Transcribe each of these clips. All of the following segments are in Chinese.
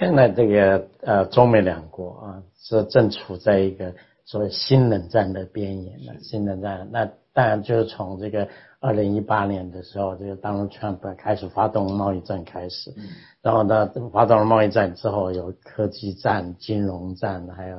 现在这个呃，中美两国啊，是正处在一个所谓新冷战的边缘了。新冷战，那当然就是从这个二零一八年的时候，这个 Donald Trump 开始发动贸易战开始，然后呢，发动了贸易战之后，有科技战、金融战，还有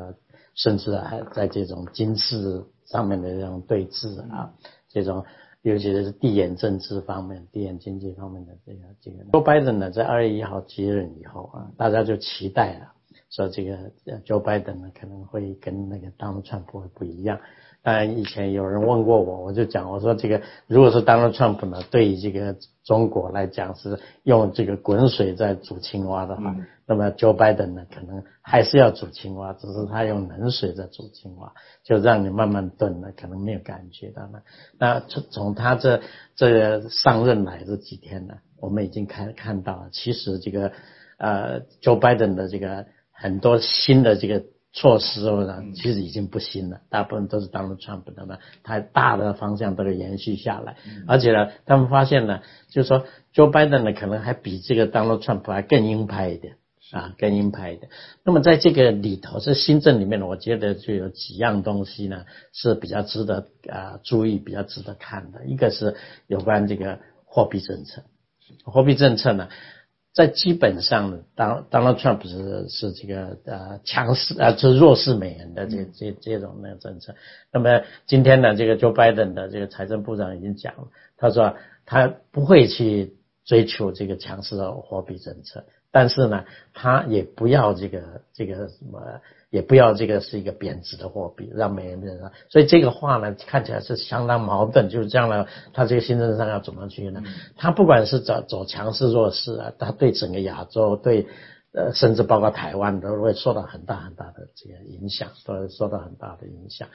甚至还在这种军事上面的这种对峙啊，这种。尤其是地缘政治方面、地缘经济方面的这个这个，Joe Biden 呢，在二月一号接任以后啊，大家就期待了，说这个 Joe Biden 呢可能会跟那个 Donald Trump 会不一样。当然，以前有人问过我，我就讲我说这个，如果是 Donald Trump 呢，对于这个中国来讲是用这个滚水在煮青蛙的话，那么 Joe Biden 呢，可能还是要煮青蛙，只是他用冷水在煮青蛙，就让你慢慢炖了，可能没有感觉到呢。那从从他这这上任来这几天呢，我们已经看看到了，其实这个呃 Joe Biden 的这个很多新的这个。措施呢，其实已经不新了，大部分都是 Donald Trump 他大的方向都是延续下来，而且呢，他们发现呢，就是说 Joe Biden 呢，可能还比这个 Donald Trump 还更鹰派一点啊，更鹰派一点。那么在这个里头，这新政里面呢，我觉得就有几样东西呢是比较值得啊注意、比较值得看的。一个是有关这个货币政策，货币政策呢。在基本上，当 Donald Trump 是是这个呃强势啊，是弱势美元的这这这种那个政策。那么今天呢，这个 Joe Biden 的这个财政部长已经讲了，他说他不会去追求这个强势的货币政策，但是呢，他也不要这个这个什么。也不要这个是一个贬值的货币，让美元变成。所以这个话呢，看起来是相当矛盾。就是这样呢，他这个新政上要怎么去呢？他不管是走走强势弱势啊，他对整个亚洲，对呃，甚至包括台湾都会受到很大很大的这个影响，都会受到很大的影响。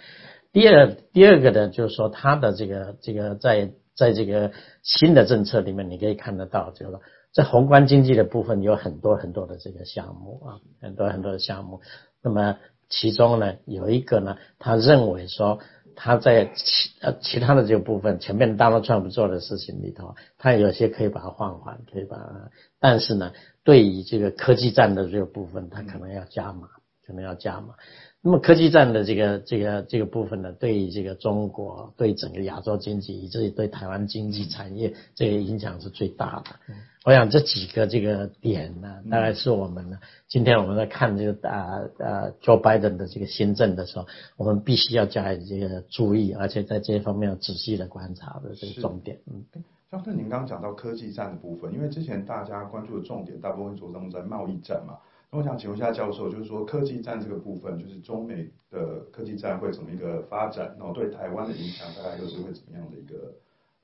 第二，第二个呢，就是说他的这个这个在在这个新的政策里面，你可以看得到，就是说在宏观经济的部分有很多很多的这个项目啊，很多很多的项目。那么其中呢，有一个呢，他认为说他在其呃其他的这个部分，前面 Donald Trump 做的事情里头，他有些可以把它放缓，可以把它，但是呢，对于这个科技战的这个部分，他可能要加码，可能要加码。那么科技战的这个这个这个部分呢，对于这个中国、对整个亚洲经济，以至于对台湾经济产业，这个影响是最大的。我想这几个这个点呢，大概是我们呢，今天我们在看这个啊啊 Joe Biden 的这个新政的时候，我们必须要加以这个注意，而且在这方面要仔细的观察的这个重点。嗯，像是您刚刚讲到科技战的部分，因为之前大家关注的重点大部分着重在贸易战嘛。那我想请问一下教授，就是说科技战这个部分，就是中美的科技战会怎么一个发展？然后对台湾的影响大概又是会怎么样的一个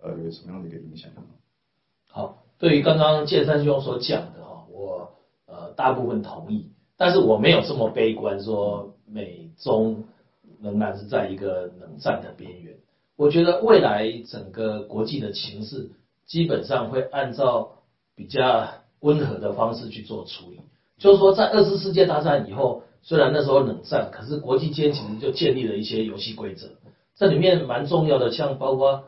呃，有什么样的一个影响呢？好，对于刚刚剑山兄所讲的哈，我呃大部分同意，但是我没有这么悲观，说美中仍然是在一个冷战的边缘。我觉得未来整个国际的情势基本上会按照比较温和的方式去做处理。就是说，在二次世界大战以后，虽然那时候冷战，可是国际间其实就建立了一些游戏规则。这里面蛮重要的，像包括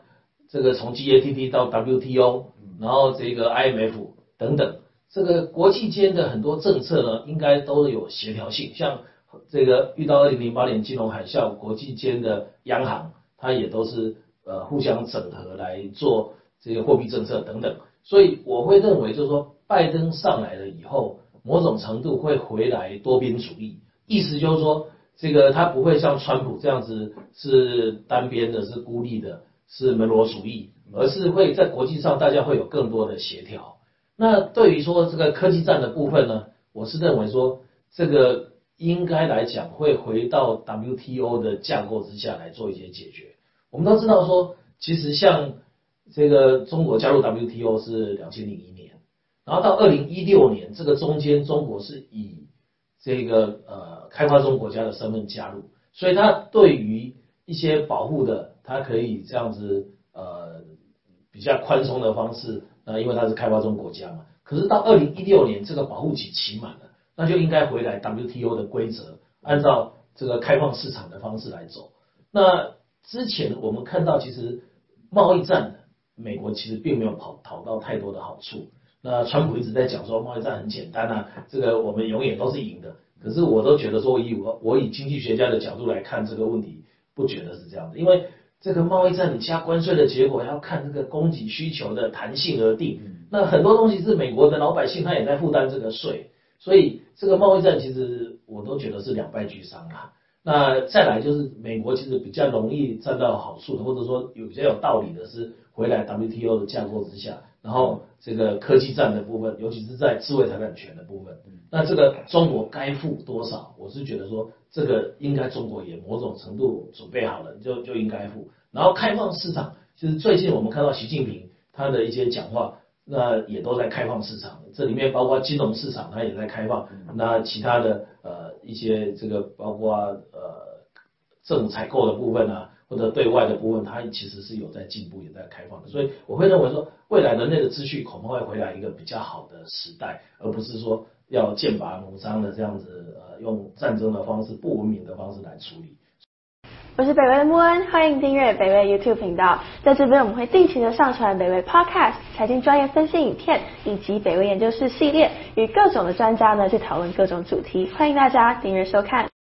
这个从 GATT 到 WTO，然后这个 IMF 等等，这个国际间的很多政策呢，应该都有协调性。像这个遇到二零零八年金融海啸，国际间的央行它也都是呃互相整合来做这个货币政策等等。所以我会认为，就是说拜登上来了以后。某种程度会回来多边主义，意思就是说，这个他不会像川普这样子是单边的，是孤立的，是门罗主义，而是会在国际上大家会有更多的协调。那对于说这个科技战的部分呢，我是认为说这个应该来讲会回到 WTO 的架构之下来做一些解决。我们都知道说，其实像这个中国加入 WTO 是两千零一年。然后到二零一六年，这个中间中国是以这个呃开发中国家的身份加入，所以它对于一些保护的，它可以这样子呃比较宽松的方式，呃因为它是开发中国家嘛。可是到二零一六年这个保护期期满了，那就应该回来 WTO 的规则，按照这个开放市场的方式来走。那之前我们看到其实贸易战，美国其实并没有跑讨到太多的好处。那川普一直在讲说贸易战很简单啊，这个我们永远都是赢的。可是我都觉得说，以我我以经济学家的角度来看这个问题，不觉得是这样的，因为这个贸易战你加关税的结果要看这个供给需求的弹性而定。那很多东西是美国的老百姓他也在负担这个税，所以这个贸易战其实我都觉得是两败俱伤啊。那再来就是美国其实比较容易占到好处的，或者说有比较有道理的是回来 WTO 的架构之下。然后这个科技战的部分，尤其是在智慧财产权的部分，那这个中国该付多少？我是觉得说，这个应该中国也某种程度准备好了，就就应该付。然后开放市场，就是最近我们看到习近平他的一些讲话，那也都在开放市场，这里面包括金融市场，他也在开放。那其他的呃一些这个包括呃政府采购的部分啊。或者对外的部分，它其实是有在进步，也在开放的，所以我会认为说，未来人类的秩序恐怕会回来一个比较好的时代，而不是说要剑拔弩张的这样子，呃，用战争的方式、不文明的方式来处理。我是北威的穆恩，欢迎订阅北威 YouTube 频道，在这边我们会定期的上传北威 Podcast、财经专业分析影片，以及北威研究室系列，与各种的专家呢去讨论各种主题，欢迎大家订阅收看。